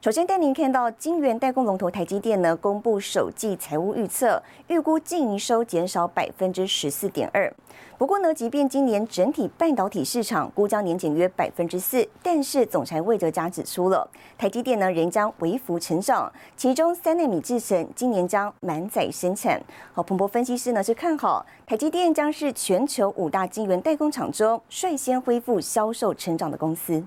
首先带您看到晶圆代工龙头台积电呢，公布首季财务预测，预估净营收减少百分之十四点二。不过呢，即便今年整体半导体市场估将年减约百分之四，但是总裁魏哲嘉指出了，台积电呢仍将微幅成长，其中三纳米制程今年将满载生产。好，彭博分析师呢是看好台积电将是全球五大晶圆代工厂中率先恢复销售成长的公司。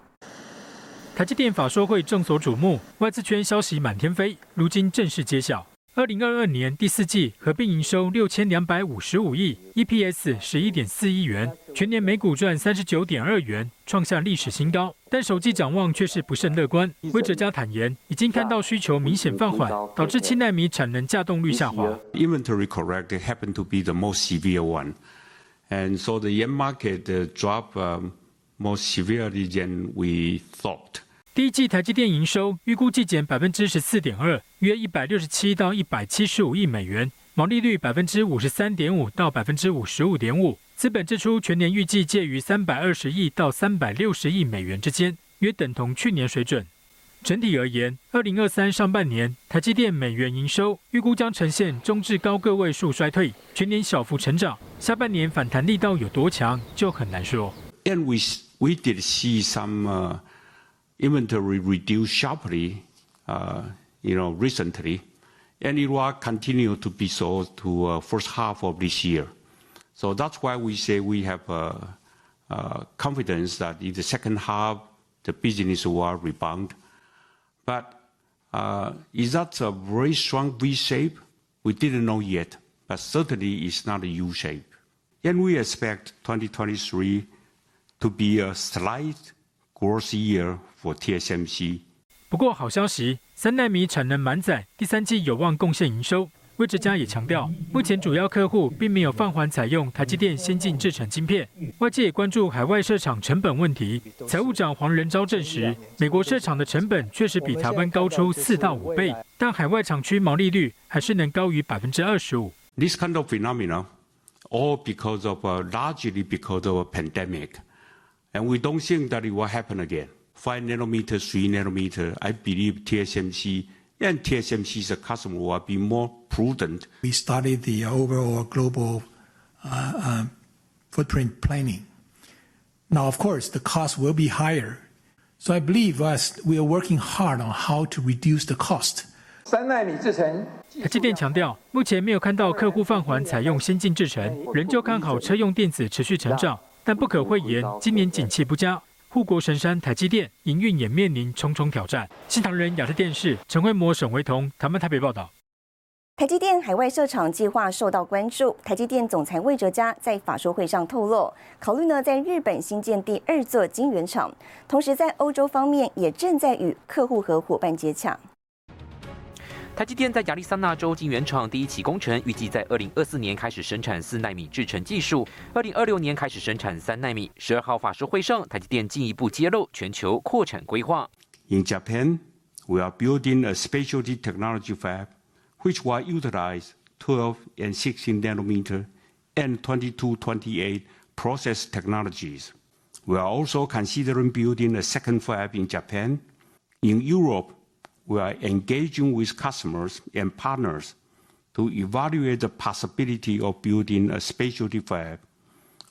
台积电法说会众所瞩目，外资圈消息满天飞，如今正式揭晓。二零二二年第四季合并营收六千两百五十五亿，EPS 十一点四亿元，全年每股赚三十九点二元，创下历史新高。但首季展望却是不甚乐观。魏哲嘉坦言，已经看到需求明显放缓，导致七纳米产能稼动率下滑。Inventory correct happened to be the most severe one, and so the yen market drop more severely than we thought. 第一季台积电营收预估季减百分之十四点二，约一百六十七到一百七十五亿美元，毛利率百分之五十三点五到百分之五十五点五，资本支出全年预计介于三百二十亿到三百六十亿美元之间，约等同去年水准。整体而言，二零二三上半年台积电美元营收预估将呈现中至高个位数衰退，全年小幅成长。下半年反弹力道有多强，就很难说。And we we did see some. Inventory reduced sharply, uh, you know, recently, and it will continue to be so to uh, first half of this year. So that's why we say we have uh, confidence that in the second half the business will rebound. But is that a very strong V shape? We didn't know yet, but certainly it's not a U shape. And we expect 2023 to be a slight growth year for TSMC。不过好消息，三纳米产能满载，第三季有望贡献营收。魏哲家也强调，目前主要客户并没有放缓采用台积电先进制程晶片。外界也关注海外设厂成本问题。财务长黄仁昭证实，美国设厂的成本确实比台湾高出四到五倍，但海外厂区毛利率还是能高于百分之二十五。This kind of phenomena, all because of largely because of a pandemic, and we don't think that it will happen again. 5 nanometer, 3 nanometer, I believe TSMC and TSMC's customer will be more prudent. We started the overall global uh, uh, footprint planning. Now, of course, the cost will be higher. So I believe us, we are working hard on how to reduce the cost. 三纳米制程。台积电强调，目前没有看到客户放缓采用先进制程，仍旧看好车用电子持续成长， 但不可讳言，今年景气不佳。护国神山台积电营运也面临重重挑战。新唐人亚视电视陈慧模、沈维彤他们台北报道。台积电海外设厂计划受到关注。台积电总裁魏哲嘉在法说会上透露，考虑呢在日本新建第二座晶圆厂，同时在欧洲方面也正在与客户和伙伴接洽。台积电在亚利桑那州晶圆厂第一期工程预计在二零二四年开始生产四纳米制程技术，二零二六年开始生产三纳米。十二号法说会上，台积电进一步揭露全球扩产规划。In Japan, we are building a specialty technology fab, which will utilize 12 and 16 nanometer and 22, 28 process technologies. We are also considering building a second fab in Japan. In Europe, we are engaging with customers and partners to evaluate the possibility of building a specialty fab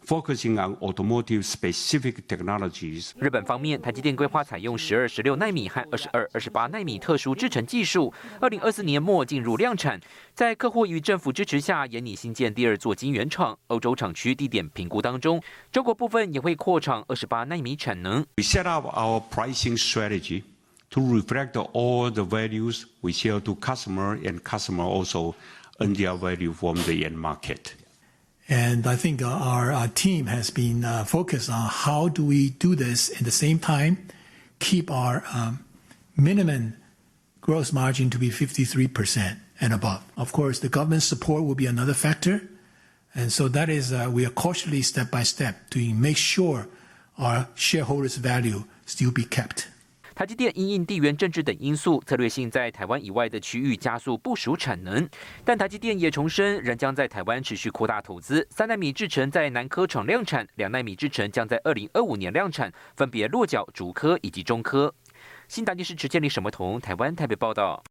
focusing on automotive specific technologies. 日本方面，台积电规划采用十二、十六纳米和二十二、二十八纳米特殊制程技术，二零二四年末进入量产。在客户与政府支持下，研拟新建第二座晶圆厂。欧洲厂区地点评估当中，中国部分也会扩厂二十八纳米产能。We set up our pricing strategy to reflect all the values we sell to customer and customer also earn their value from the end market. And I think our, our team has been uh, focused on how do we do this at the same time, keep our um, minimum gross margin to be 53% and above. Of course, the government support will be another factor. And so that is, uh, we are cautiously step by step to make sure our shareholders' value still be kept. 台积电因应地缘政治等因素，策略性在台湾以外的区域加速部署产能。但台积电也重申，仍将在台湾持续扩大投资。三纳米制程在南科厂量产，两纳米制程将在二零二五年量产，分别落脚竹科以及中科。新达电视持建立什么同，台湾台北报道。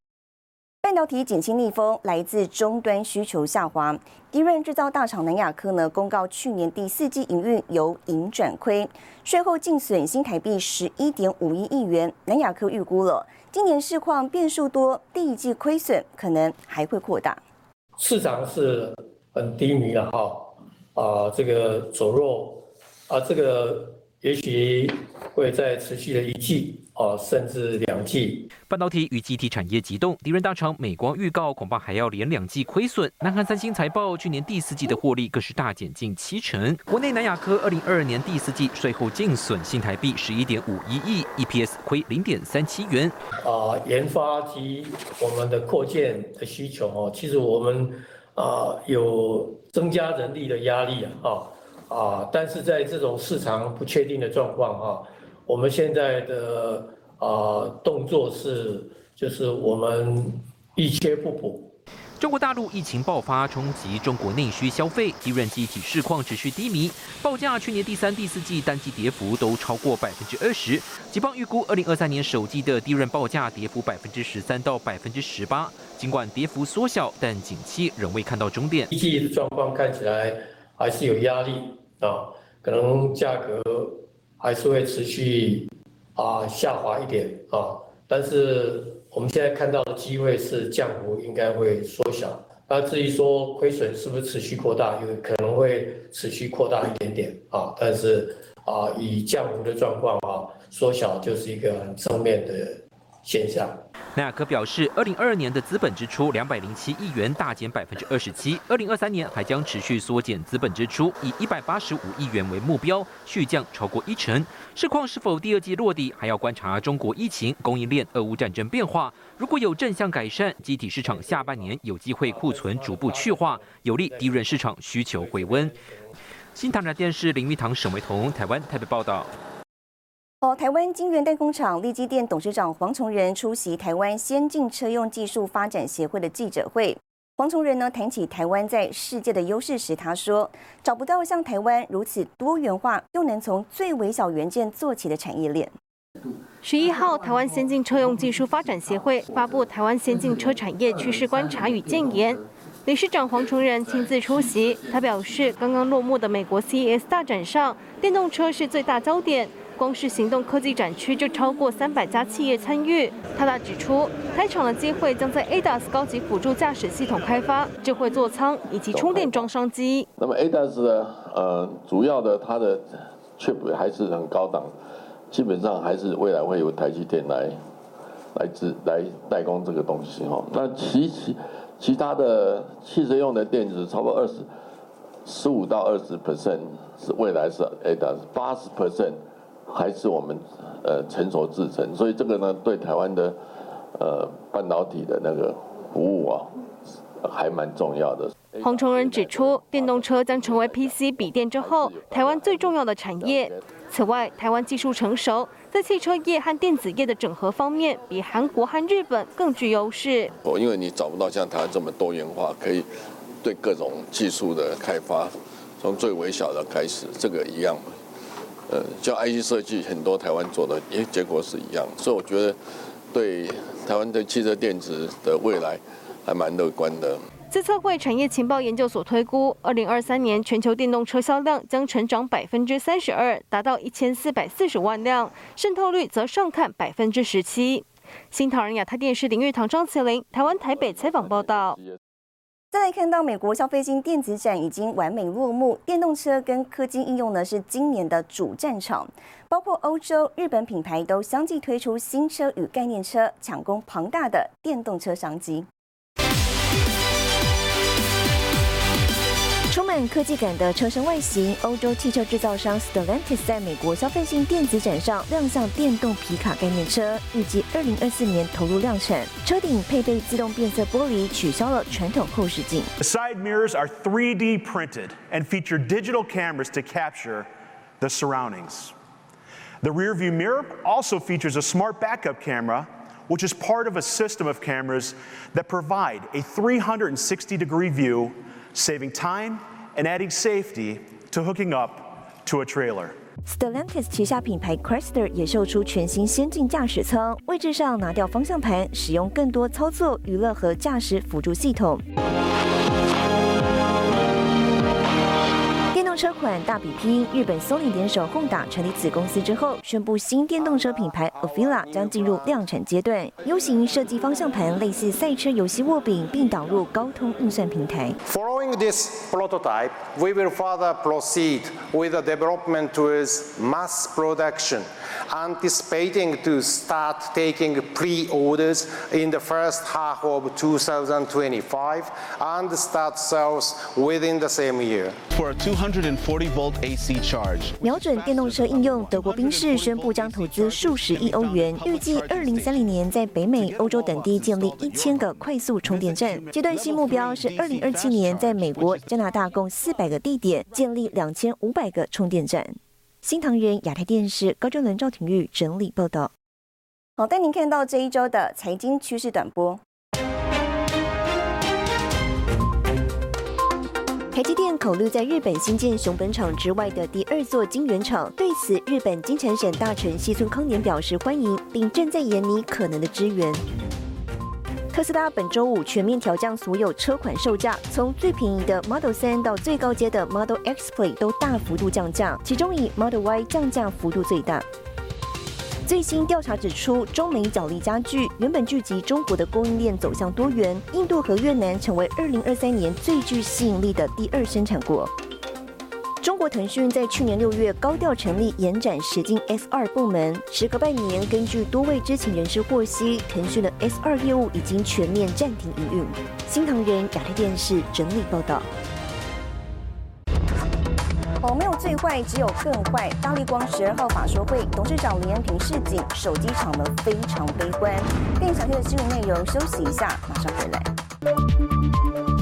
半导体减轻逆风来自终端需求下滑。低润制造大厂南亚科呢公告，去年第四季营运由盈转亏，税后净损新台币十一点五一亿元。南亚科预估了今年市况变数多，第一季亏损可能还会扩大。市场是很低迷了哈，啊，这个走弱，啊，这个也许会在持续的一季。哦，甚至两季。半导体与机体产业急动，敌人大厂美光预告，恐怕还要连两季亏损。南韩三星财报，去年第四季的获利更是大减近七成。国内南亚科二零二二年第四季税后净损新台币十一点五一亿，EPS 亏零点三七元。啊，研发及我们的扩建的需求哦，其实我们啊有增加人力的压力啊啊，但是在这种市场不确定的状况哈。我们现在的啊动作是，就是我们一缺不补。中国大陆疫情爆发，冲击中国内需消费，低润机体市况持续低迷，报价去年第三、第四季单季跌幅都超过百分之二十。吉邦预估，二零二三年首季的低润报价跌幅百分之十三到百分之十八。尽管跌幅缩小，但景气仍未看到终点。一季的状况看起来还是有压力啊，可能价格。还是会持续啊下滑一点啊，但是我们现在看到的机会是降幅应该会缩小。那至于说亏损是不是持续扩大，有可能会持续扩大一点点啊，但是啊以降幅的状况啊缩小就是一个很正面的现象。南亚科表示，二零二二年的资本支出两百零七亿元，大减百分之二十七。二零二三年还将持续缩减资本支出，以一百八十五亿元为目标，续降超过一成。市况是否第二季落地，还要观察中国疫情、供应链、俄乌战争变化。如果有正向改善，机体市场下半年有机会库存逐步去化，有利低润市场需求回温。新唐人电视林玉堂、沈维彤，台湾台北报道。哦，台湾晶圆代工厂立基电董事长黄崇仁出席台湾先进车用技术发展协会的记者会。黄崇仁呢谈起台湾在世界的优势时，他说：“找不到像台湾如此多元化，又能从最微小元件做起的产业链。”十一号，台湾先进车用技术发展协会发布台湾先进车产业趋势观察与建言，理事长黄崇仁亲自出席。他表示，刚刚落幕的美国 CES 大展上，电动车是最大焦点。光是行动科技展区就超过三百家企业参与。他大指出，开场的机会将在 ADAS 高级辅助驾驶系统开发、智慧座舱以及充电桩商机。那么 ADAS 的呃，主要的它的 chip 还是很高档，基本上还是未来会有台积电来来自来代工这个东西哈。那其其其他的汽车用的电子，超过二十十五到二十 percent 是未来是 ADAS，八十 percent。还是我们呃成熟制成，所以这个呢对台湾的呃半导体的那个服务啊，还蛮重要的。黄崇仁指出，电动车将成为 PC 笔电之后台湾最重要的产业。此外，台湾技术成熟，在汽车业和电子业的整合方面，比韩国和日本更具优势。哦，因为你找不到像台湾这么多元化，可以对各种技术的开发，从最微小的开始，这个一样。呃，叫 IC 设计，很多台湾做的，因为结果是一样，所以我觉得对台湾的汽车电子的未来还蛮乐观的。自测会产业情报研究所推估，二零二三年全球电动车销量将成长百分之三十二，达到一千四百四十万辆，渗透率则上看百分之十七。新唐人亚太电视林玉堂、张麒麟，台湾台北采访报道。再来看到美国消费性电子展已经完美落幕，电动车跟科技应用呢是今年的主战场，包括欧洲、日本品牌都相继推出新车与概念车，抢攻庞大的电动车商机。充满 满科技感的车身外形，欧洲汽车制造商 Stellantis 在美国消费性电子展上亮相电动皮卡概念车，预计二零二四年投入量产。车顶配备自动变色玻璃，取消了传统后视镜。The side mirrors are 3D printed and feature digital cameras to capture the surroundings. The rear view mirror also features a smart backup camera which is part of a system of cameras that provide a 360 degree view, saving time and adding safety to hooking up to a trailer. Stellantis 旗下品牌 Chrysler 也售出全新先进驾驶舱，位置上拿掉方向盘，使用更多操作、娱乐和驾驶辅助系统。车款大比拼，日本松林联手 Honda 成立子公司之后，宣布新电动车品牌 Avila 将进入量产阶段。U 型设计方向盘类似赛车游戏握柄，并导入高通运算平台。Following this prototype, we will further proceed with the development towards mass production, anticipating to start taking pre-orders in the first half of 2025 and start sales within the same year. For a 200瞄准电动车应用，德国宾士宣布将投资数十亿欧元，预计二零三零年在北美、欧洲等地建立一千个快速充电站。阶段性目标是二零二七年在美国、加拿大共四百个地点建立两千五百个充电站。新唐人亚太电视高中伦赵廷玉整理报道。好，带您看到这一周的财经趋势短波。台积电考虑在日本新建熊本厂之外的第二座晶圆厂，对此，日本金产省大臣西村康年表示欢迎，并正在研拟可能的支援。特斯拉本周五全面调降所有车款售价，从最便宜的 Model 3到最高阶的 Model X Play 都大幅度降价，其中以 Model Y 降价幅度最大。最新调查指出，中美角力加剧，原本聚集中国的供应链走向多元，印度和越南成为二零二三年最具吸引力的第二生产国。中国腾讯在去年六月高调成立延展实境 S 二部门，时隔半年，根据多位知情人士获悉，腾讯的 S 二业务已经全面暂停营运。新唐人亚太电视整理报道。有，没有最坏，只有更坏。大力光十二号法说会，董事长林恩平示警，手机厂呢非常悲观。更详细的新闻内容，休息一下，马上回来。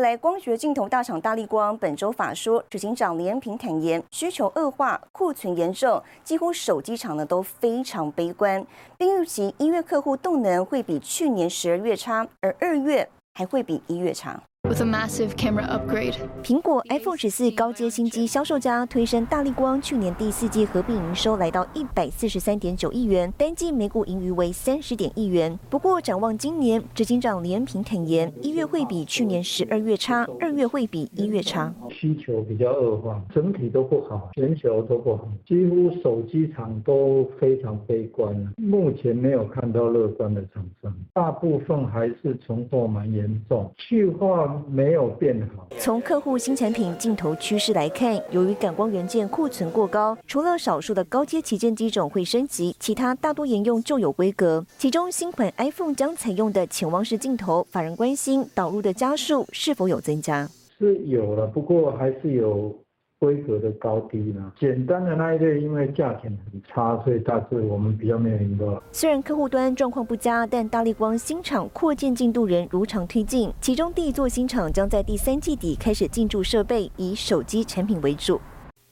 来，光学镜头大厂大力光本周法说，执行长连平坦言，需求恶化，库存严重，几乎手机厂呢都非常悲观，并预期一月客户动能会比去年十二月差，而二月还会比一月差。With a massive camera upgrade. 苹果 iPhone 十四高阶新机销售家推升大力光去年第四季合并营收来到一百四十三点九亿元，单季每股盈余为三十点亿元。不过展望今年，执行长连平坦言，一月会比去年十二月差，二月会比一月差。需求比较恶化，整体都不好，全球都不好，几乎手机厂都非常悲观。目前没有看到乐观的厂商，大部分还是存货蛮严重，去化。没有变好。从客户新产品镜头趋势来看，由于感光元件库存过高，除了少数的高阶旗舰机种会升级，其他大多沿用旧有规格。其中新款 iPhone 将采用的潜望式镜头，法人关心导入的加速是否有增加？是有了，不过还是有。规格的高低呢？简单的那一类，因为价钱很差，所以大致我们比较没有赢到。虽然客户端状况不佳，但大力光新厂扩建进度仍如常推进。其中第一座新厂将在第三季底开始进驻设备，以手机产品为主。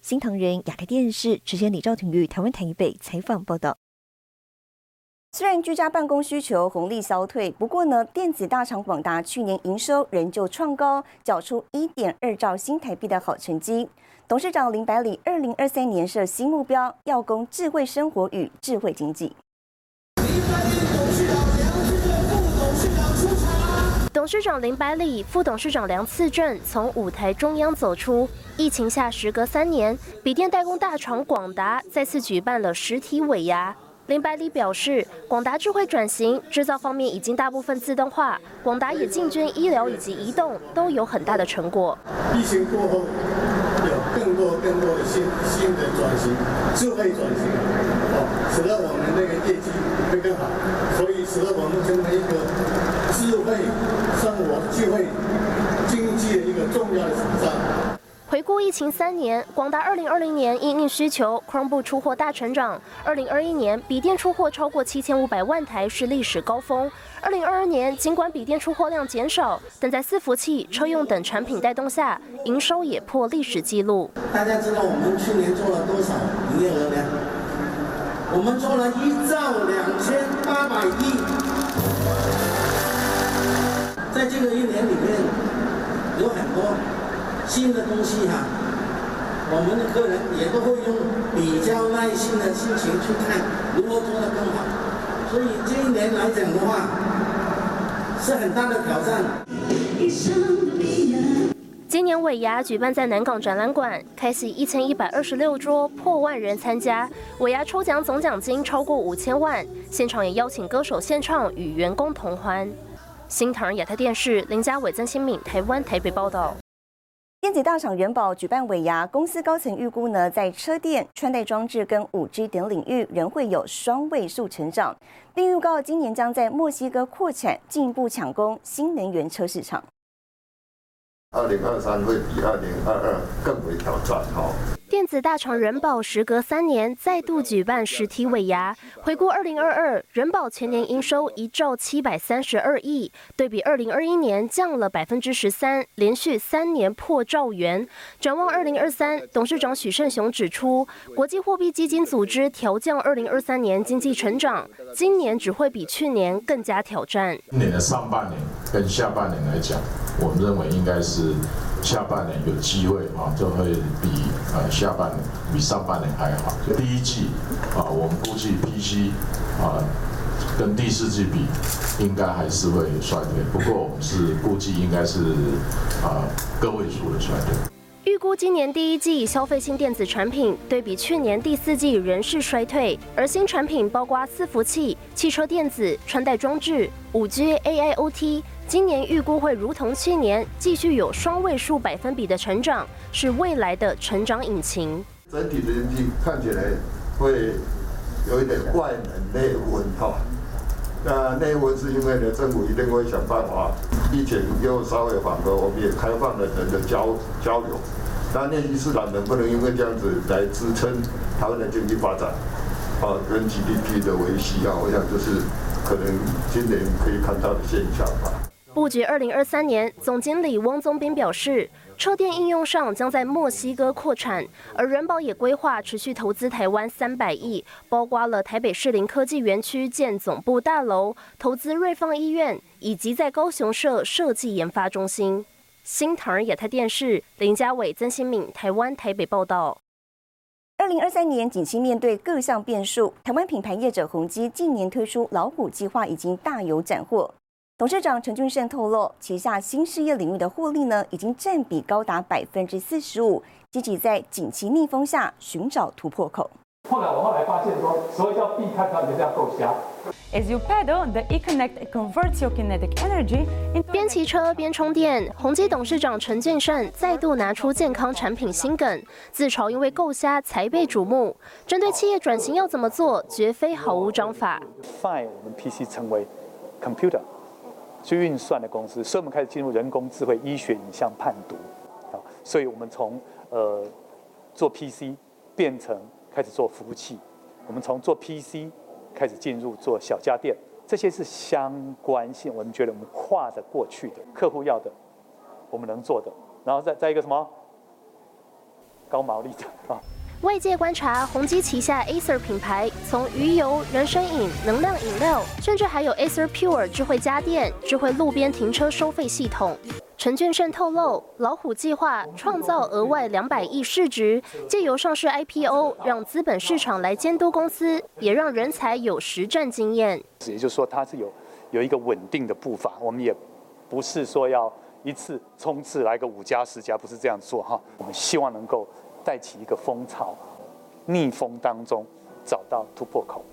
新唐人亚太电视直接李兆廷于台湾台北采访报道。虽然居家办公需求红利消退，不过呢，电子大厂广达去年营收仍旧创高，缴出一点二兆新台币的好成绩。董事长林百里二零二三年设新目标，要攻智慧生活与智慧经济。董事长林百里、副董事长梁次正从舞台中央走出。疫情下，时隔三年，笔电代工大厂广达再次举办了实体尾牙。林百里表示，广达智慧转型制造方面已经大部分自动化，广达也进军医疗以及移动，都有很大的成果。疫情过后。更多更多的新新的转型，智慧转型，哦，使得我们那个业绩会更好，所以使得我们成为一个智慧生活、智慧经济的一个重要的保障。回顾疫情三年，广达2020年因应需求，Chromebook 出货大成长。2021年笔电出货超过7500万台，是历史高峰。2022年尽管笔电出货量减少，但在伺服器、车用等产品带动下，营收也破历史纪录。大家知道我们去年做了多少营业额呢？我们做了一兆两千八百亿。在这个一年里面，有很多。新的东西哈，我们的客人也都会用比较耐心的心情去看如何做得更好。所以这一年来讲的话，是很大的挑战。今年尾牙举办在南港展览馆，开启一千一百二十六桌，破万人参加。尾牙抽奖总奖金超过五千万，现场也邀请歌手献唱，与员工同欢。新唐亚太电视林家伟、曾新敏，台湾台北报道。电子大厂元宝举办尾牙，公司高层预估呢，在车电、穿戴装置跟五 G 等领域仍会有双位数成长，并预告今年将在墨西哥扩产，进一步抢攻新能源车市场。二零二三会比二零二二更为挑战，哈。电子大厂人保时隔三年再度举办实体尾牙，回顾二零二二，人保全年营收一兆七百三十二亿，对比二零二一年降了百分之十三，连续三年破兆元。展望二零二三，董事长许胜雄指出，国际货币基金组织调降二零二三年经济成长，今年只会比去年更加挑战。今年上半年跟下半年来讲，我们认为应该是。下半年有机会啊，就会比呃下半年比上半年还好。第一季啊，我们估计 PC 啊跟第四季比，应该还是会衰退。不过我们是估计应该是啊个位数的衰退。预估今年第一季消费性电子产品对比去年第四季仍是衰退，而新产品包括伺服器、汽车电子、穿戴装置、五 G、AIoT。今年预估会如同去年，继续有双位数百分比的成长，是未来的成长引擎。整体的经济看起来会有一点外冷内温哈。那内温是因为呢，政府一定会想办法，疫情又稍微缓和，我们也开放了人的交交流。那内需市场能不能因为这样子来支撑台湾的经济发展？啊，跟 GDP 的维系啊，我想就是可能今年可以看到的现象吧。布局二零二三年，总经理汪宗斌表示，车电应用上将在墨西哥扩产，而人保也规划持续投资台湾三百亿，包括了台北市林科技园区建总部大楼、投资瑞芳医院，以及在高雄设设计研发中心。新唐人亚太电视林家伟、曾新敏，台湾台北报道。二零二三年景气面对各项变数，台湾品牌业者宏基近年推出老虎计划，已经大有斩获。董事长陈俊胜透露，旗下新事业领域的获利呢，已经占比高达百分之四十五，积极在景气逆风下寻找突破口。后来我后来发现说，所以叫避开它，人家够瞎。As you pedal, the eConnect converts your kinetic energy. 边骑车边充电，宏基董事长陈俊胜再度拿出健康产品新梗，自嘲因为够瞎才被瞩目。针对企业转型要怎么做，绝非毫无章法。Fine，我们 PC 成为 computer。去运算的公司，所以我们开始进入人工智慧、医学影像判读，啊，所以我们从呃做 PC 变成开始做服务器，我们从做 PC 开始进入做小家电，这些是相关性，我们觉得我们跨着过去的客户要的，我们能做的，然后再再一个什么高毛利的啊。外界观察，宏基旗下 Acer 品牌，从鱼油、人参饮、能量饮料，甚至还有 Acer Pure 智慧家电、智慧路边停车收费系统。陈俊胜透露，老虎计划创造额外两百亿市值，借由上市 IPO，让资本市场来监督公司，也让人才有实战经验。也就是说，它是有有一个稳定的步伐，我们也不是说要一次冲刺来个五家十家，不是这样做哈。我们希望能够。带起一个风潮，逆风当中找到突破口。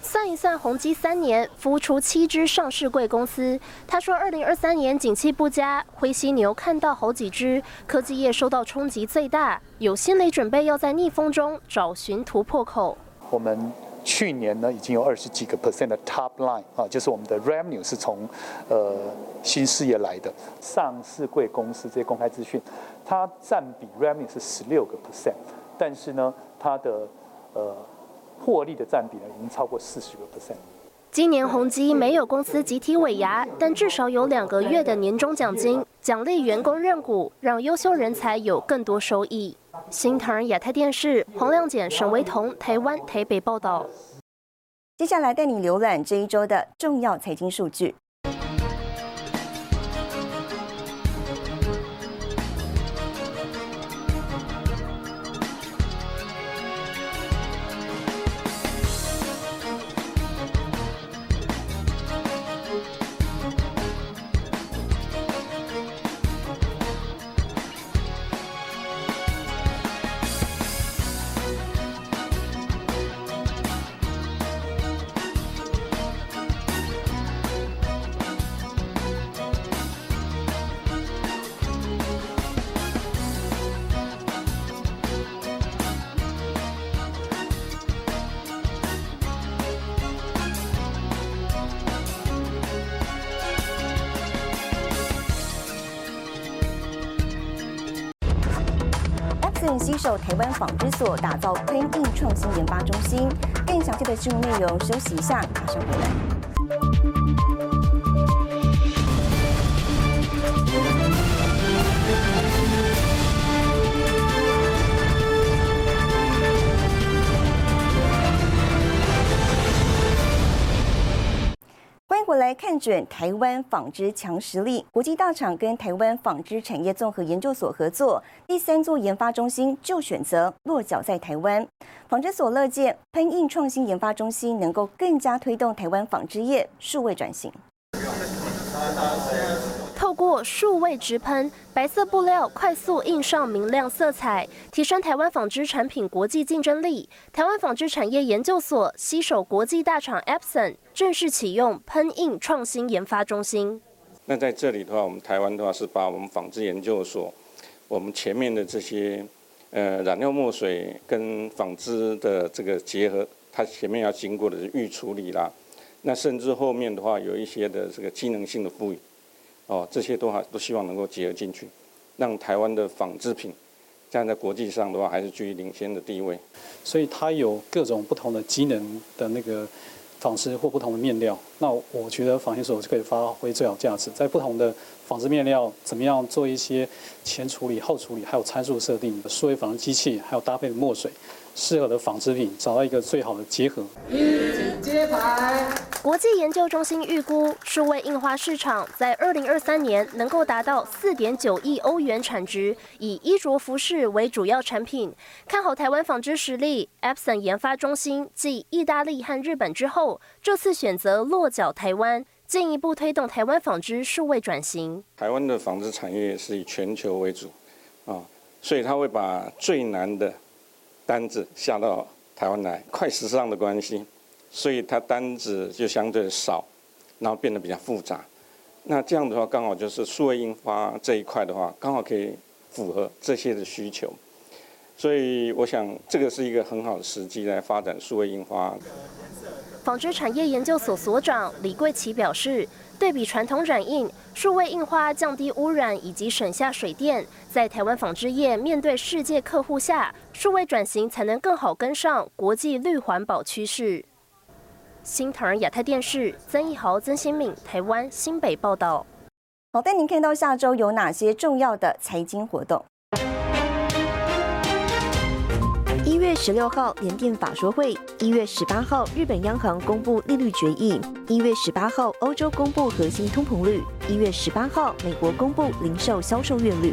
算一算，宏基三年孵出七只上市贵公司。他说，二零二三年景气不佳，灰犀牛看到好几只，科技业受到冲击最大，有心理准备要在逆风中找寻突破口。我们去年呢，已经有二十几个 percent 的 top line 啊，就是我们的 revenue 是从呃新事业来的上市贵公司这些公开资讯，它占比 revenue 是十六个 percent，但是呢，它的呃。获利的占比呢，已经超过四十个 percent。今年宏基没有公司集体尾牙，但至少有两个月的年终奖金，奖励员工认股，让优秀人才有更多收益。新唐亚太电视黄亮简、沈维彤，台湾台北报道。接下来带你浏览这一周的重要财经数据。携手台湾纺织所打造喷印创新研发中心，更详细的新闻内容，休息一下，马上回来。我来看准台湾纺织强实力，国际大厂跟台湾纺织产业综合研究所合作，第三座研发中心就选择落脚在台湾。纺织所乐见喷印创新研发中心能够更加推动台湾纺织业数位转型。透过数位直喷，白色布料快速印上明亮色彩，提升台湾纺织产品国际竞争力。台湾纺织产业研究所携手国际大厂 Epson，正式启用喷印创新研发中心。那在这里的话，我们台湾的话是把我们纺织研究所，我们前面的这些呃染料墨水跟纺织的这个结合，它前面要经过的是预处理啦，那甚至后面的话有一些的这个机能性的赋予。哦，这些都还都希望能够结合进去，让台湾的纺织品站在国际上的话，还是居于领先的地位。所以它有各种不同的机能的那个纺织或不同的面料。那我觉得纺织所就可以发挥最好价值，在不同的纺织面料怎么样做一些前处理、后处理，还有参数设定，数位纺织机器，还有搭配的墨水。适合的纺织品，找到一个最好的结合。接牌。国际研究中心预估，数位印花市场在二零二三年能够达到四点九亿欧元产值，以衣着服饰为主要产品。看好台湾纺织实力，Epson 研发中心继意大利和日本之后，这次选择落脚台湾，进一步推动台湾纺织数位转型。台湾的纺织产业是以全球为主，啊，所以他会把最难的。单子下到台湾来，快时尚的关系，所以它单子就相对少，然后变得比较复杂。那这样的话，刚好就是数位印花这一块的话，刚好可以符合这些的需求。所以我想，这个是一个很好的时机来发展数位印花。纺织产业研究所所长李桂奇表示。对比传统染印，数位印花降低污染以及省下水电，在台湾纺织业面对世界客户下，数位转型才能更好跟上国际绿环保趋势。新唐人亚太电视曾义豪、曾新敏，台湾新北报道。好，带您看到下周有哪些重要的财经活动。一月十六号联电法说会，一月十八号日本央行公布利率决议，一月十八号欧洲公布核心通膨率，一月十八号美国公布零售销售月率。